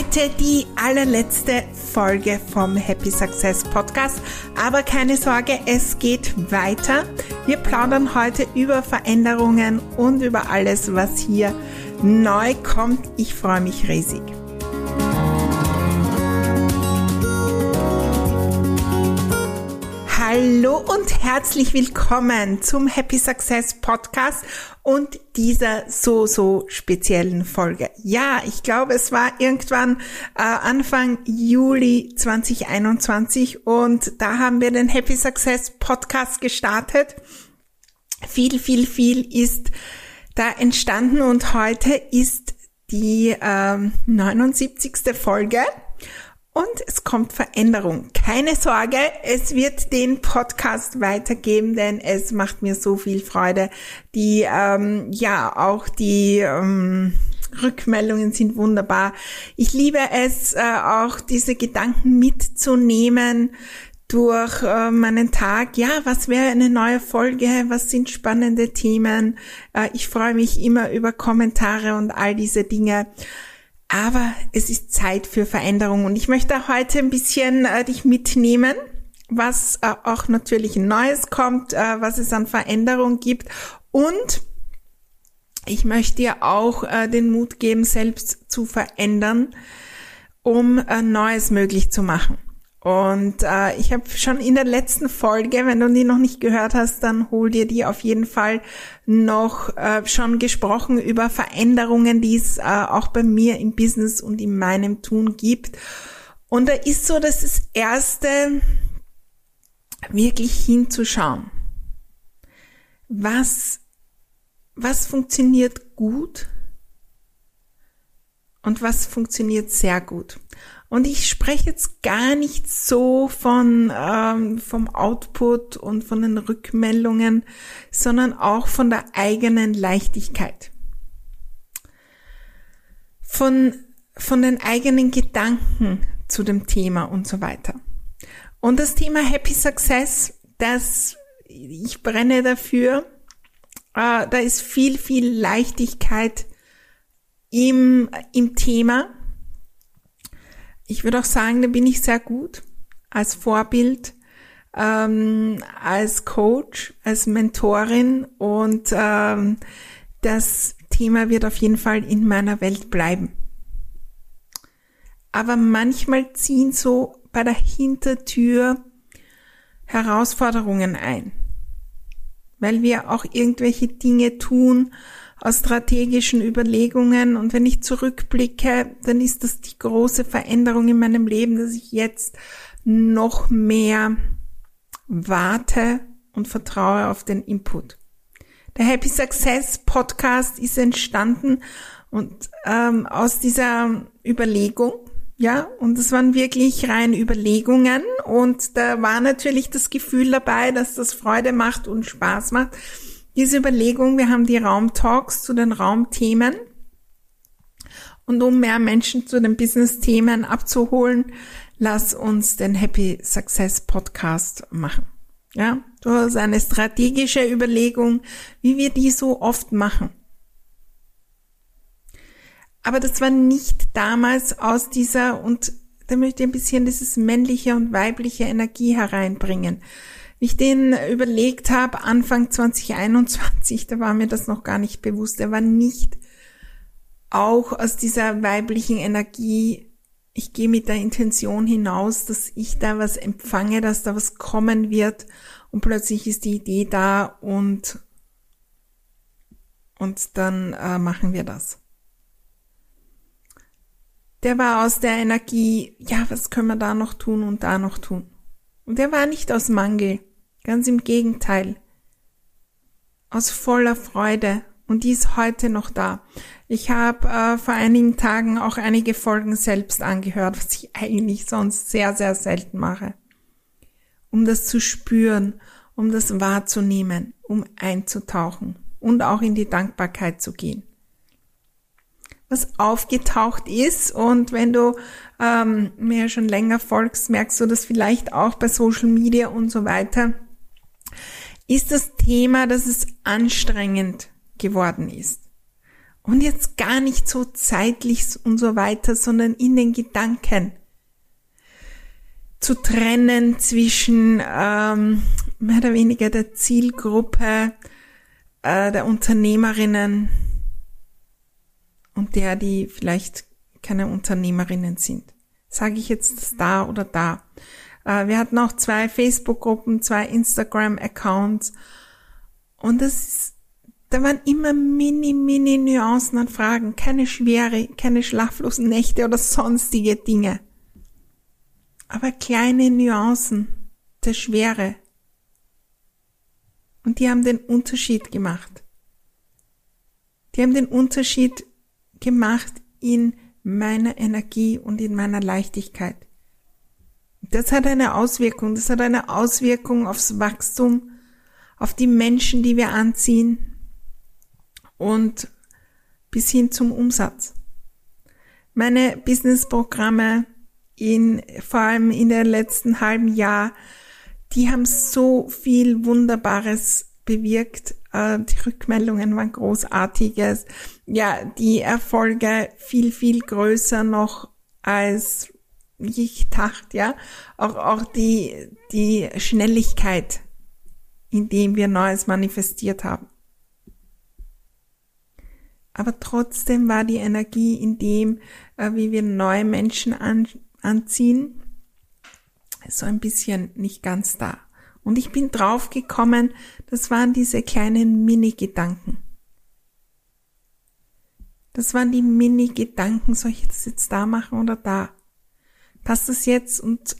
Heute die allerletzte Folge vom Happy Success Podcast. Aber keine Sorge, es geht weiter. Wir plaudern heute über Veränderungen und über alles, was hier neu kommt. Ich freue mich riesig. Hallo und herzlich willkommen zum Happy Success Podcast und dieser so, so speziellen Folge. Ja, ich glaube, es war irgendwann äh, Anfang Juli 2021 und da haben wir den Happy Success Podcast gestartet. Viel, viel, viel ist da entstanden und heute ist die äh, 79. Folge und es kommt Veränderung. Keine Sorge, es wird den Podcast weitergeben, denn es macht mir so viel Freude. Die, ähm, ja, auch die ähm, Rückmeldungen sind wunderbar. Ich liebe es, äh, auch diese Gedanken mitzunehmen durch äh, meinen Tag. Ja, was wäre eine neue Folge? Was sind spannende Themen? Äh, ich freue mich immer über Kommentare und all diese Dinge. Aber es ist Zeit für Veränderung und ich möchte heute ein bisschen äh, dich mitnehmen, was äh, auch natürlich Neues kommt, äh, was es an Veränderung gibt und ich möchte dir auch äh, den Mut geben, selbst zu verändern, um äh, Neues möglich zu machen. Und äh, ich habe schon in der letzten Folge, wenn du die noch nicht gehört hast, dann hol dir die auf jeden Fall noch äh, schon gesprochen über Veränderungen, die es äh, auch bei mir im Business und in meinem Tun gibt. Und da ist so dass das Erste, wirklich hinzuschauen. Was, was funktioniert gut und was funktioniert sehr gut. Und ich spreche jetzt gar nicht so von ähm, vom Output und von den Rückmeldungen, sondern auch von der eigenen Leichtigkeit. Von, von den eigenen Gedanken zu dem Thema und so weiter. Und das Thema Happy Success, das ich brenne dafür. Äh, da ist viel, viel Leichtigkeit im, im Thema ich würde auch sagen, da bin ich sehr gut als Vorbild, ähm, als Coach, als Mentorin und ähm, das Thema wird auf jeden Fall in meiner Welt bleiben. Aber manchmal ziehen so bei der Hintertür Herausforderungen ein, weil wir auch irgendwelche Dinge tun, aus strategischen Überlegungen. Und wenn ich zurückblicke, dann ist das die große Veränderung in meinem Leben, dass ich jetzt noch mehr warte und vertraue auf den Input. Der Happy Success Podcast ist entstanden und ähm, aus dieser Überlegung, ja, und es waren wirklich rein Überlegungen und da war natürlich das Gefühl dabei, dass das Freude macht und Spaß macht diese Überlegung, wir haben die Raumtalks zu den Raumthemen. Und um mehr Menschen zu den Business-Themen abzuholen, lass uns den Happy Success Podcast machen. Ja, du hast eine strategische Überlegung, wie wir die so oft machen. Aber das war nicht damals aus dieser, und da möchte ich ein bisschen dieses männliche und weibliche Energie hereinbringen ich den überlegt habe, Anfang 2021, da war mir das noch gar nicht bewusst, er war nicht auch aus dieser weiblichen Energie, ich gehe mit der Intention hinaus, dass ich da was empfange, dass da was kommen wird und plötzlich ist die Idee da und und dann äh, machen wir das. der war aus der Energie, ja, was können wir da noch tun und da noch tun. Und der war nicht aus Mangel, ganz im Gegenteil, aus voller Freude und die ist heute noch da. Ich habe äh, vor einigen Tagen auch einige Folgen selbst angehört, was ich eigentlich sonst sehr, sehr selten mache, um das zu spüren, um das wahrzunehmen, um einzutauchen und auch in die Dankbarkeit zu gehen was aufgetaucht ist. Und wenn du ähm, mir schon länger folgst, merkst du das vielleicht auch bei Social Media und so weiter, ist das Thema, dass es anstrengend geworden ist. Und jetzt gar nicht so zeitlich und so weiter, sondern in den Gedanken zu trennen zwischen ähm, mehr oder weniger der Zielgruppe äh, der Unternehmerinnen, und der, die vielleicht keine Unternehmerinnen sind. Sage ich jetzt da oder da. Äh, wir hatten auch zwei Facebook-Gruppen, zwei Instagram-Accounts und das, da waren immer mini, mini Nuancen an Fragen, keine schwere, keine schlaflosen Nächte oder sonstige Dinge. Aber kleine Nuancen der Schwere. Und die haben den Unterschied gemacht. Die haben den Unterschied gemacht in meiner Energie und in meiner Leichtigkeit. Das hat eine Auswirkung. Das hat eine Auswirkung aufs Wachstum, auf die Menschen, die wir anziehen und bis hin zum Umsatz. Meine Businessprogramme in, vor allem in der letzten halben Jahr, die haben so viel Wunderbares bewirkt. Äh, die Rückmeldungen waren großartiges. Ja, die Erfolge viel, viel größer noch als ich dachte, ja. Auch, auch die, die Schnelligkeit, in dem wir Neues manifestiert haben. Aber trotzdem war die Energie in dem, äh, wie wir neue Menschen an, anziehen, so ein bisschen nicht ganz da. Und ich bin draufgekommen, das waren diese kleinen Mini-Gedanken. Das waren die Mini-Gedanken, soll ich das jetzt da machen oder da? Passt das jetzt und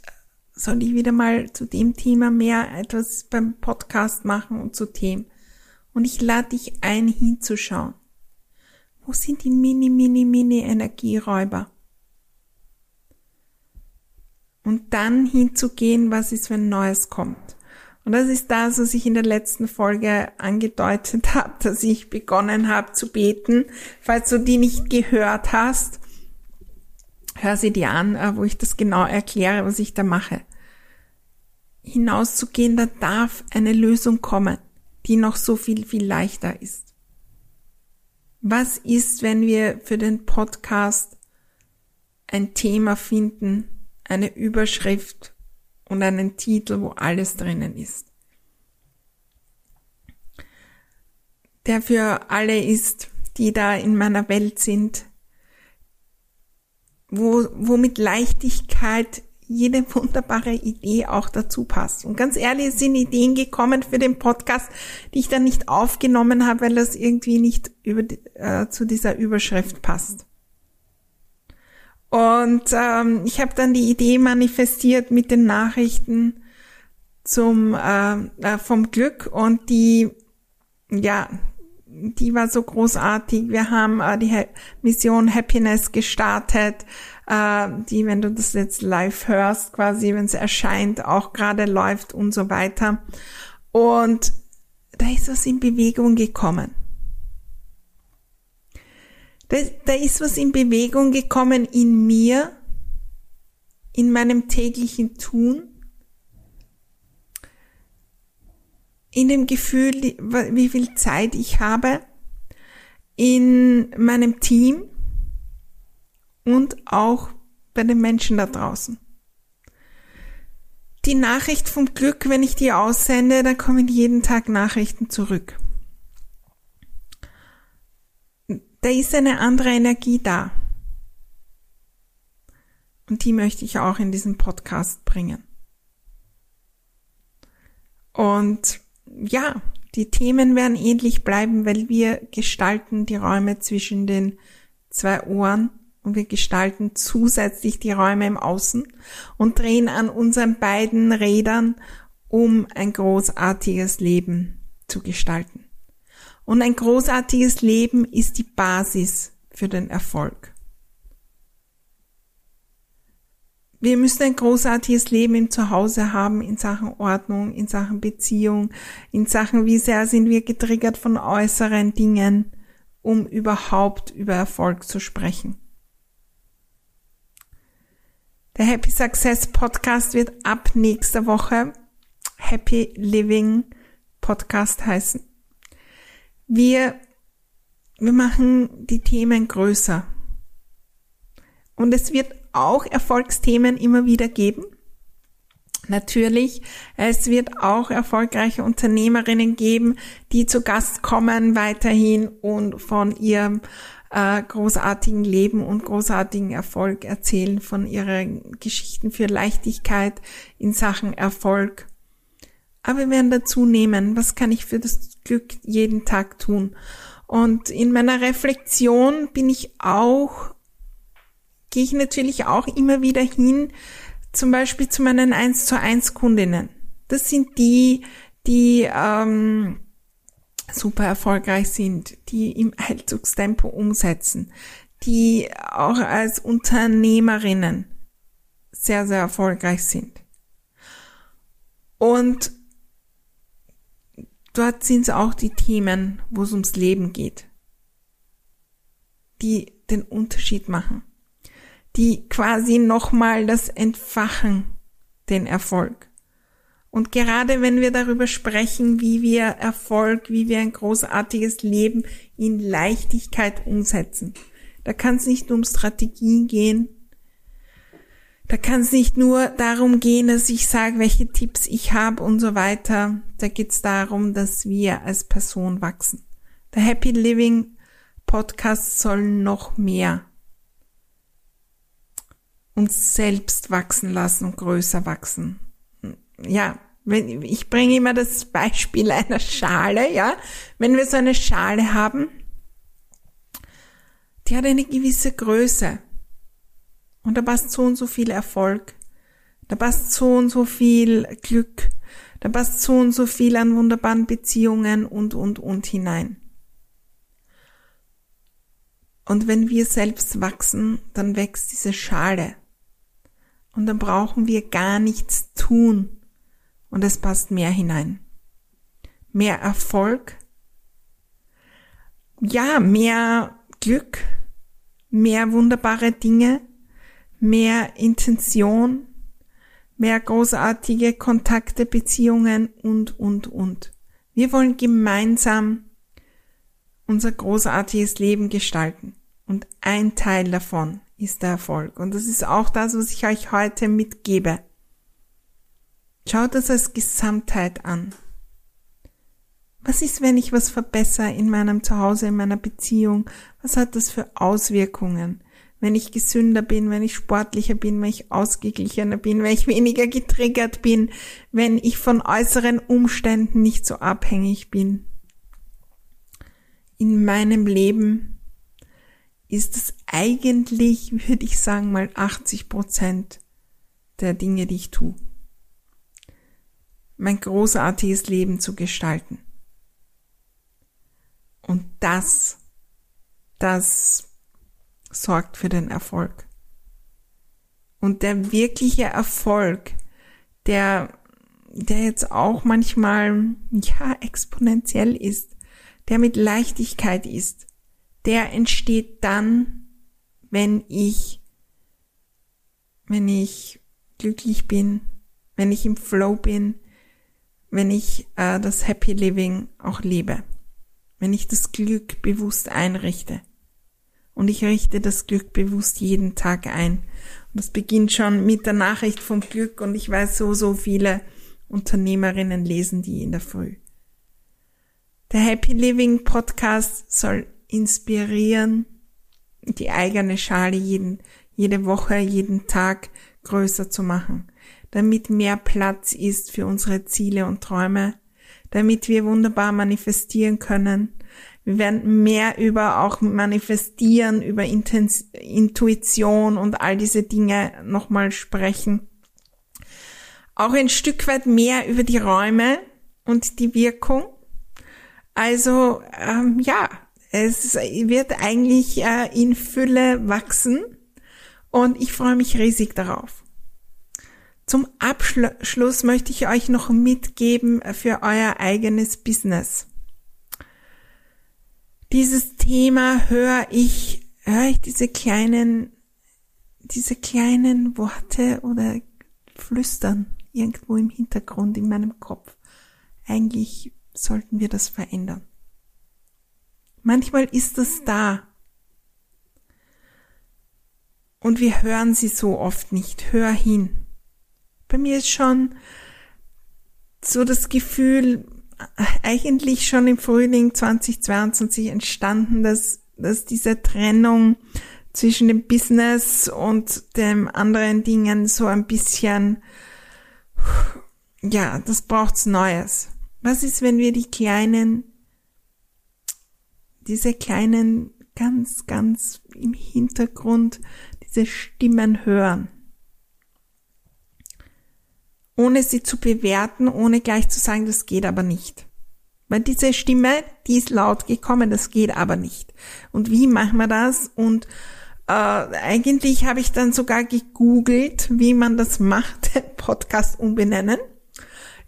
soll ich wieder mal zu dem Thema mehr etwas beim Podcast machen und zu Themen? Und ich lade dich ein, hinzuschauen. Wo sind die Mini, Mini, Mini Energieräuber? Und dann hinzugehen, was ist, wenn Neues kommt. Und das ist das, was ich in der letzten Folge angedeutet habe, dass ich begonnen habe zu beten. Falls du die nicht gehört hast, hör sie dir an, äh, wo ich das genau erkläre, was ich da mache. Hinauszugehen, da darf eine Lösung kommen, die noch so viel, viel leichter ist. Was ist, wenn wir für den Podcast ein Thema finden, eine Überschrift, und einen Titel, wo alles drinnen ist. Der für alle ist, die da in meiner Welt sind, wo, wo mit Leichtigkeit jede wunderbare Idee auch dazu passt. Und ganz ehrlich, sind Ideen gekommen für den Podcast, die ich dann nicht aufgenommen habe, weil das irgendwie nicht über, äh, zu dieser Überschrift passt. Und ähm, ich habe dann die Idee manifestiert mit den Nachrichten zum äh, äh, vom Glück und die ja die war so großartig. Wir haben äh, die Mission Happiness gestartet, äh, die, wenn du das jetzt live hörst, quasi, wenn es erscheint, auch gerade läuft und so weiter. Und da ist was in Bewegung gekommen. Da, da ist was in Bewegung gekommen in mir, in meinem täglichen Tun, in dem Gefühl, wie viel Zeit ich habe, in meinem Team und auch bei den Menschen da draußen. Die Nachricht vom Glück, wenn ich die aussende, dann kommen jeden Tag Nachrichten zurück. da ist eine andere Energie da. Und die möchte ich auch in diesem Podcast bringen. Und ja, die Themen werden ähnlich bleiben, weil wir gestalten die Räume zwischen den zwei Ohren und wir gestalten zusätzlich die Räume im Außen und drehen an unseren beiden Rädern, um ein großartiges Leben zu gestalten. Und ein großartiges Leben ist die Basis für den Erfolg. Wir müssen ein großartiges Leben im Zuhause haben in Sachen Ordnung, in Sachen Beziehung, in Sachen, wie sehr sind wir getriggert von äußeren Dingen, um überhaupt über Erfolg zu sprechen. Der Happy Success Podcast wird ab nächster Woche Happy Living Podcast heißen. Wir, wir machen die Themen größer. Und es wird auch Erfolgsthemen immer wieder geben. Natürlich, es wird auch erfolgreiche Unternehmerinnen geben, die zu Gast kommen weiterhin und von ihrem äh, großartigen Leben und großartigen Erfolg erzählen, von ihren Geschichten für Leichtigkeit in Sachen Erfolg. Aber wir werden dazu nehmen, was kann ich für das Glück jeden Tag tun? Und in meiner Reflexion bin ich auch, gehe ich natürlich auch immer wieder hin, zum Beispiel zu meinen 1 zu 1 Kundinnen. Das sind die, die ähm, super erfolgreich sind, die im Heilzugstempo umsetzen, die auch als Unternehmerinnen sehr, sehr erfolgreich sind. Und dort sind es auch die Themen, wo es ums Leben geht, die den Unterschied machen, die quasi nochmal das entfachen, den Erfolg. Und gerade wenn wir darüber sprechen, wie wir Erfolg, wie wir ein großartiges Leben in Leichtigkeit umsetzen, da kann es nicht um Strategien gehen, da kann es nicht nur darum gehen, dass ich sage, welche Tipps ich habe und so weiter. Da geht es darum, dass wir als Person wachsen. Der Happy Living Podcast soll noch mehr uns selbst wachsen lassen und größer wachsen ja, wenn, ich bringe immer das Beispiel einer Schale, ja. Wenn wir so eine Schale haben, die hat eine gewisse Größe. Und da passt so und so viel Erfolg. Da passt so und so viel Glück. Da passt so und so viel an wunderbaren Beziehungen und, und, und hinein. Und wenn wir selbst wachsen, dann wächst diese Schale. Und dann brauchen wir gar nichts tun und es passt mehr hinein. Mehr Erfolg, ja, mehr Glück, mehr wunderbare Dinge, mehr Intention, mehr großartige Kontakte, Beziehungen und, und, und. Wir wollen gemeinsam unser großartiges Leben gestalten. Und ein Teil davon ist der Erfolg. Und das ist auch das, was ich euch heute mitgebe. Schaut das als Gesamtheit an. Was ist, wenn ich was verbessere in meinem Zuhause, in meiner Beziehung? Was hat das für Auswirkungen? Wenn ich gesünder bin, wenn ich sportlicher bin, wenn ich ausgeglichener bin, wenn ich weniger getriggert bin, wenn ich von äußeren Umständen nicht so abhängig bin. In meinem Leben ist es eigentlich, würde ich sagen, mal 80 Prozent der Dinge, die ich tue mein großartiges Leben zu gestalten. Und das, das sorgt für den Erfolg. Und der wirkliche Erfolg, der, der jetzt auch manchmal, ja, exponentiell ist, der mit Leichtigkeit ist, der entsteht dann, wenn ich, wenn ich glücklich bin, wenn ich im Flow bin, wenn ich äh, das Happy Living auch lebe, wenn ich das Glück bewusst einrichte. Und ich richte das Glück bewusst jeden Tag ein. Und das beginnt schon mit der Nachricht vom Glück und ich weiß so, so viele Unternehmerinnen lesen die in der Früh. Der Happy Living Podcast soll inspirieren, die eigene Schale jeden, jede Woche, jeden Tag größer zu machen damit mehr Platz ist für unsere Ziele und Träume, damit wir wunderbar manifestieren können, Wir werden mehr über auch manifestieren, über Intens Intuition und all diese Dinge nochmal sprechen. Auch ein Stück weit mehr über die Räume und die Wirkung. Also ähm, ja, es wird eigentlich äh, in Fülle wachsen und ich freue mich riesig darauf. Zum Abschluss möchte ich euch noch mitgeben für euer eigenes Business. Dieses Thema höre ich, höre ich diese kleinen, diese kleinen Worte oder Flüstern irgendwo im Hintergrund in meinem Kopf. Eigentlich sollten wir das verändern. Manchmal ist es da. Und wir hören sie so oft nicht. Hör hin. Bei mir ist schon so das Gefühl, eigentlich schon im Frühling 2022 entstanden, dass, dass diese Trennung zwischen dem Business und dem anderen Dingen so ein bisschen, ja, das braucht's Neues. Was ist, wenn wir die kleinen, diese kleinen, ganz, ganz im Hintergrund, diese Stimmen hören? Ohne sie zu bewerten, ohne gleich zu sagen, das geht aber nicht. Weil diese Stimme, die ist laut gekommen, das geht aber nicht. Und wie machen wir das? Und äh, eigentlich habe ich dann sogar gegoogelt, wie man das macht, Podcast umbenennen.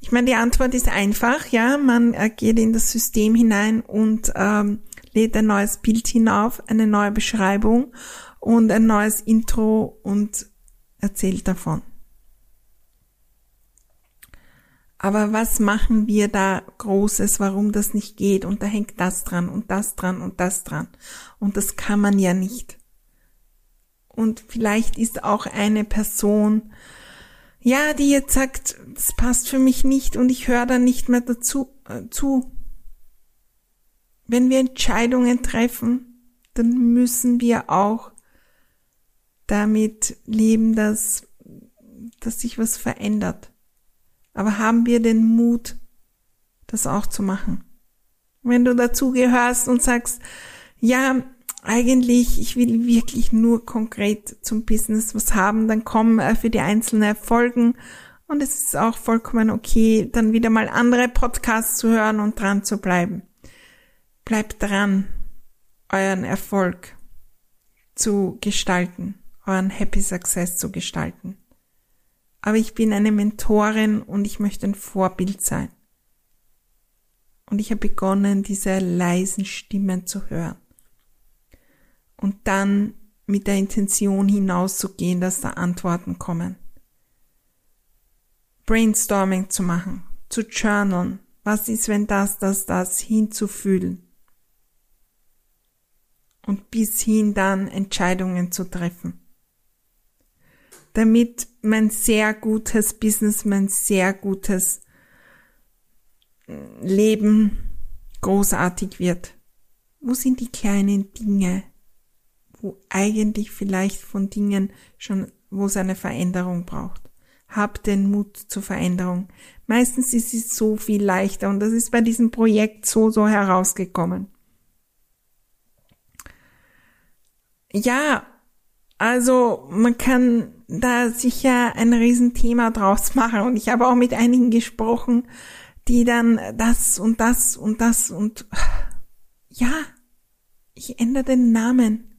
Ich meine, die Antwort ist einfach, ja, man äh, geht in das System hinein und ähm, lädt ein neues Bild hinauf, eine neue Beschreibung und ein neues Intro und erzählt davon. Aber was machen wir da Großes, warum das nicht geht? Und da hängt das dran und das dran und das dran. Und das kann man ja nicht. Und vielleicht ist auch eine Person ja, die jetzt sagt, das passt für mich nicht und ich höre dann nicht mehr dazu äh, zu. Wenn wir Entscheidungen treffen, dann müssen wir auch damit leben, dass, dass sich was verändert. Aber haben wir den Mut, das auch zu machen? Wenn du dazugehörst und sagst, ja, eigentlich, ich will wirklich nur konkret zum Business was haben, dann kommen äh, für die einzelnen Folgen und es ist auch vollkommen okay, dann wieder mal andere Podcasts zu hören und dran zu bleiben. Bleibt dran, euren Erfolg zu gestalten, euren Happy Success zu gestalten. Aber ich bin eine Mentorin und ich möchte ein Vorbild sein. Und ich habe begonnen, diese leisen Stimmen zu hören und dann mit der Intention hinauszugehen, dass da Antworten kommen. Brainstorming zu machen, zu journalen. Was ist, wenn das, das, das hinzufühlen? Und bis hin dann Entscheidungen zu treffen. Damit mein sehr gutes Business, mein sehr gutes Leben großartig wird. Wo sind die kleinen Dinge, wo eigentlich vielleicht von Dingen schon, wo es eine Veränderung braucht. Hab den Mut zur Veränderung. Meistens ist es so viel leichter und das ist bei diesem Projekt so, so herausgekommen. Ja, also man kann da sicher ein Riesenthema draus machen und ich habe auch mit einigen gesprochen, die dann das und das und das und ja, ich ändere den Namen.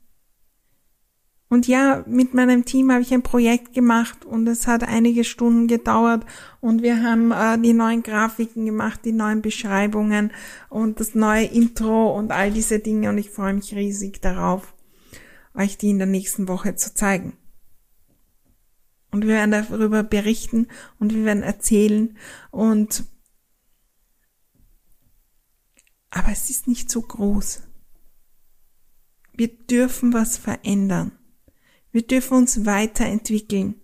Und ja, mit meinem Team habe ich ein Projekt gemacht und es hat einige Stunden gedauert und wir haben äh, die neuen Grafiken gemacht, die neuen Beschreibungen und das neue Intro und all diese Dinge und ich freue mich riesig darauf, euch die in der nächsten Woche zu zeigen. Und wir werden darüber berichten und wir werden erzählen und aber es ist nicht so groß. Wir dürfen was verändern. Wir dürfen uns weiterentwickeln.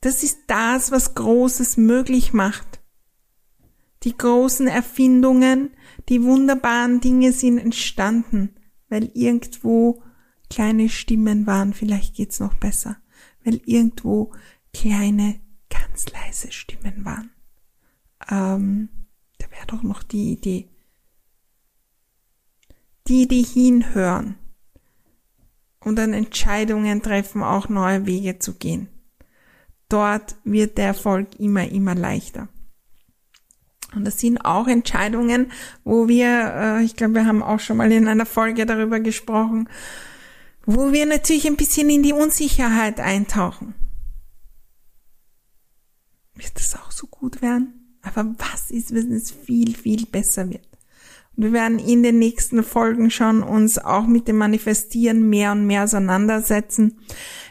Das ist das, was Großes möglich macht. Die großen Erfindungen, die wunderbaren Dinge sind entstanden, weil irgendwo kleine Stimmen waren, vielleicht geht's noch besser, weil irgendwo kleine, ganz leise Stimmen waren. Ähm, da wäre doch noch die Idee. die, die hinhören und dann Entscheidungen treffen, auch neue Wege zu gehen. Dort wird der Erfolg immer, immer leichter. Und das sind auch Entscheidungen, wo wir, äh, ich glaube, wir haben auch schon mal in einer Folge darüber gesprochen, wo wir natürlich ein bisschen in die Unsicherheit eintauchen. Wird das auch so gut werden? Aber was ist, wenn es viel, viel besser wird? Und wir werden in den nächsten Folgen schon uns auch mit dem Manifestieren mehr und mehr auseinandersetzen.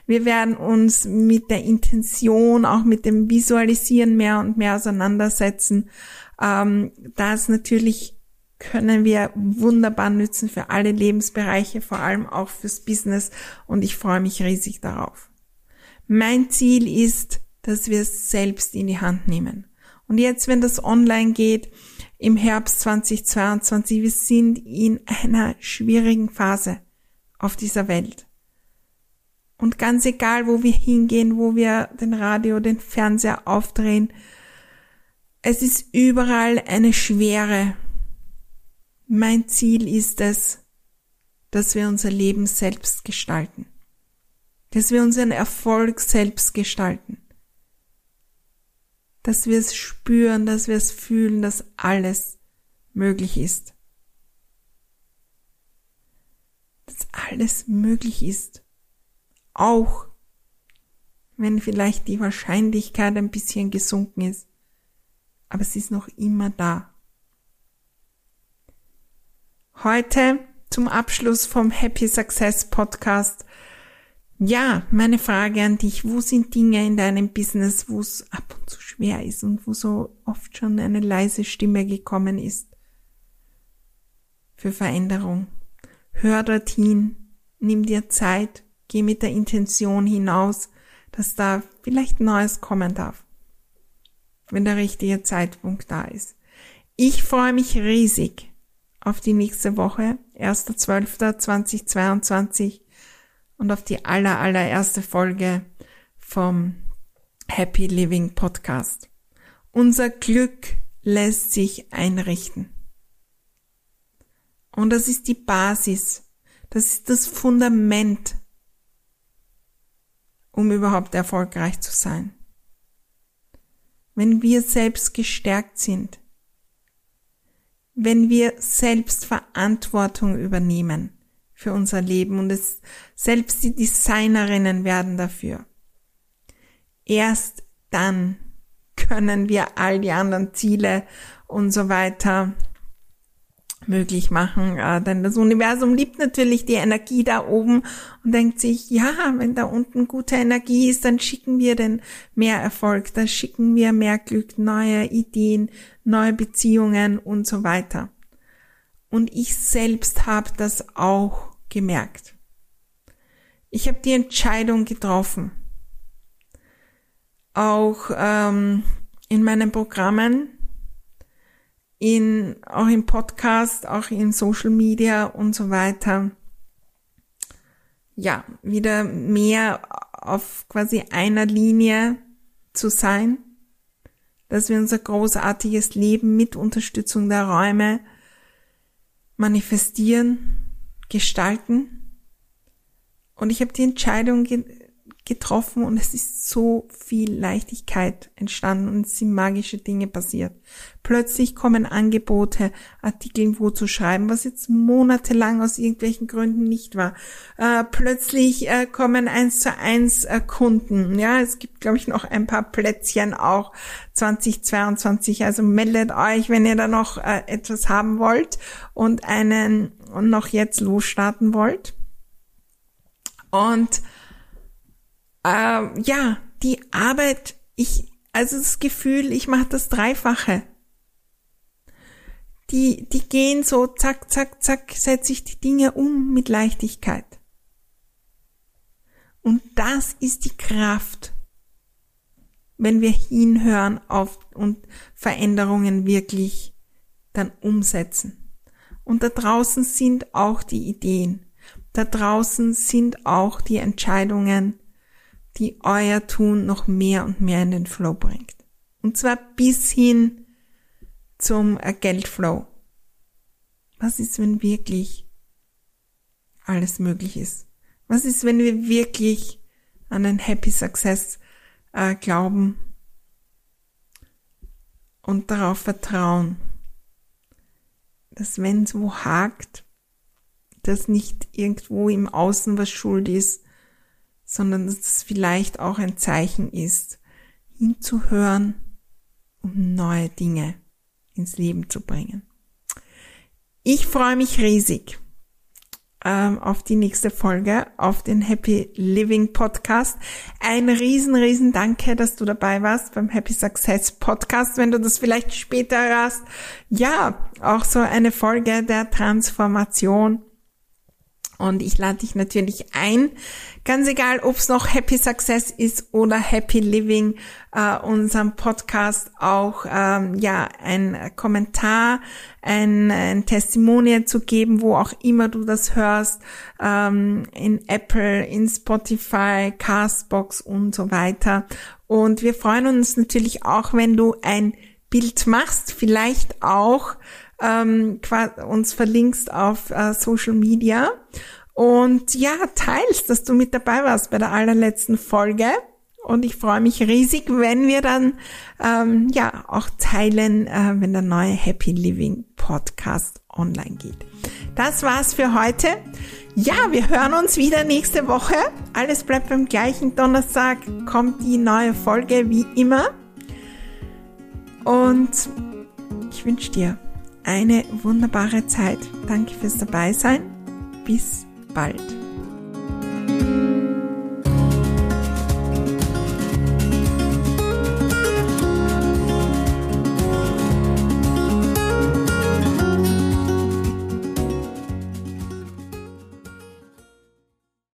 Wir werden uns mit der Intention, auch mit dem Visualisieren mehr und mehr auseinandersetzen. Ähm, das natürlich können wir wunderbar nützen für alle Lebensbereiche, vor allem auch fürs Business und ich freue mich riesig darauf. Mein Ziel ist, dass wir es selbst in die Hand nehmen. Und jetzt, wenn das online geht, im Herbst 2022, wir sind in einer schwierigen Phase auf dieser Welt. Und ganz egal, wo wir hingehen, wo wir den Radio, den Fernseher aufdrehen, es ist überall eine Schwere. Mein Ziel ist es, dass wir unser Leben selbst gestalten. Dass wir unseren Erfolg selbst gestalten. Dass wir es spüren, dass wir es fühlen, dass alles möglich ist. Dass alles möglich ist. Auch wenn vielleicht die Wahrscheinlichkeit ein bisschen gesunken ist aber es ist noch immer da. Heute zum Abschluss vom Happy Success Podcast. Ja, meine Frage an dich. Wo sind Dinge in deinem Business, wo es ab und zu schwer ist und wo so oft schon eine leise Stimme gekommen ist? Für Veränderung. Hör dorthin, nimm dir Zeit, geh mit der Intention hinaus, dass da vielleicht Neues kommen darf wenn der richtige Zeitpunkt da ist. Ich freue mich riesig auf die nächste Woche, 1.12.2022 und auf die aller, allererste Folge vom Happy Living Podcast. Unser Glück lässt sich einrichten. Und das ist die Basis, das ist das Fundament, um überhaupt erfolgreich zu sein wenn wir selbst gestärkt sind, wenn wir selbst Verantwortung übernehmen für unser Leben und es selbst die Designerinnen werden dafür. Erst dann können wir all die anderen Ziele und so weiter möglich machen, äh, denn das Universum liebt natürlich die Energie da oben und denkt sich, ja, wenn da unten gute Energie ist, dann schicken wir den mehr Erfolg, dann schicken wir mehr Glück, neue Ideen, neue Beziehungen und so weiter. Und ich selbst habe das auch gemerkt. Ich habe die Entscheidung getroffen, auch ähm, in meinen Programmen in, auch im Podcast, auch in Social Media und so weiter, ja, wieder mehr auf quasi einer Linie zu sein, dass wir unser großartiges Leben mit Unterstützung der Räume manifestieren, gestalten. Und ich habe die Entscheidung getroffen und es ist so viel Leichtigkeit entstanden und es sind magische Dinge passiert. Plötzlich kommen Angebote, Artikel wo zu schreiben, was jetzt monatelang aus irgendwelchen Gründen nicht war. Äh, plötzlich äh, kommen eins zu eins äh, Kunden. Ja, es gibt, glaube ich, noch ein paar Plätzchen auch 2022. Also meldet euch, wenn ihr da noch äh, etwas haben wollt und einen noch jetzt losstarten wollt. Und äh, ja, die Arbeit, ich, also das Gefühl, ich mache das Dreifache. Die, die gehen so, zack, zack, zack, setze ich die Dinge um mit Leichtigkeit. Und das ist die Kraft, wenn wir hinhören auf und Veränderungen wirklich dann umsetzen. Und da draußen sind auch die Ideen. Da draußen sind auch die Entscheidungen, die euer Tun noch mehr und mehr in den Flow bringt. Und zwar bis hin zum Geldflow. Was ist, wenn wirklich alles möglich ist? Was ist, wenn wir wirklich an den Happy Success äh, glauben und darauf vertrauen, dass wenn es wo hakt, dass nicht irgendwo im Außen was schuld ist, sondern dass es vielleicht auch ein Zeichen ist, hinzuhören, um neue Dinge ins Leben zu bringen. Ich freue mich riesig ähm, auf die nächste Folge, auf den Happy Living Podcast. Ein riesen, riesen Danke, dass du dabei warst beim Happy Success Podcast. Wenn du das vielleicht später hörst, ja, auch so eine Folge der Transformation und ich lade dich natürlich ein, ganz egal, ob es noch Happy Success ist oder Happy Living, äh, unserem Podcast auch ähm, ja ein Kommentar, ein, ein Testimonial zu geben, wo auch immer du das hörst, ähm, in Apple, in Spotify, Castbox und so weiter. Und wir freuen uns natürlich auch, wenn du ein Bild machst, vielleicht auch ähm, uns verlinkst auf äh, Social Media und ja, teilst, dass du mit dabei warst bei der allerletzten Folge. Und ich freue mich riesig, wenn wir dann ähm, ja auch teilen, äh, wenn der neue Happy Living Podcast online geht. Das war's für heute. Ja, wir hören uns wieder nächste Woche. Alles bleibt beim gleichen. Donnerstag kommt die neue Folge wie immer. Und ich wünsche dir eine wunderbare Zeit. Danke fürs Dabeisein. Bis bald.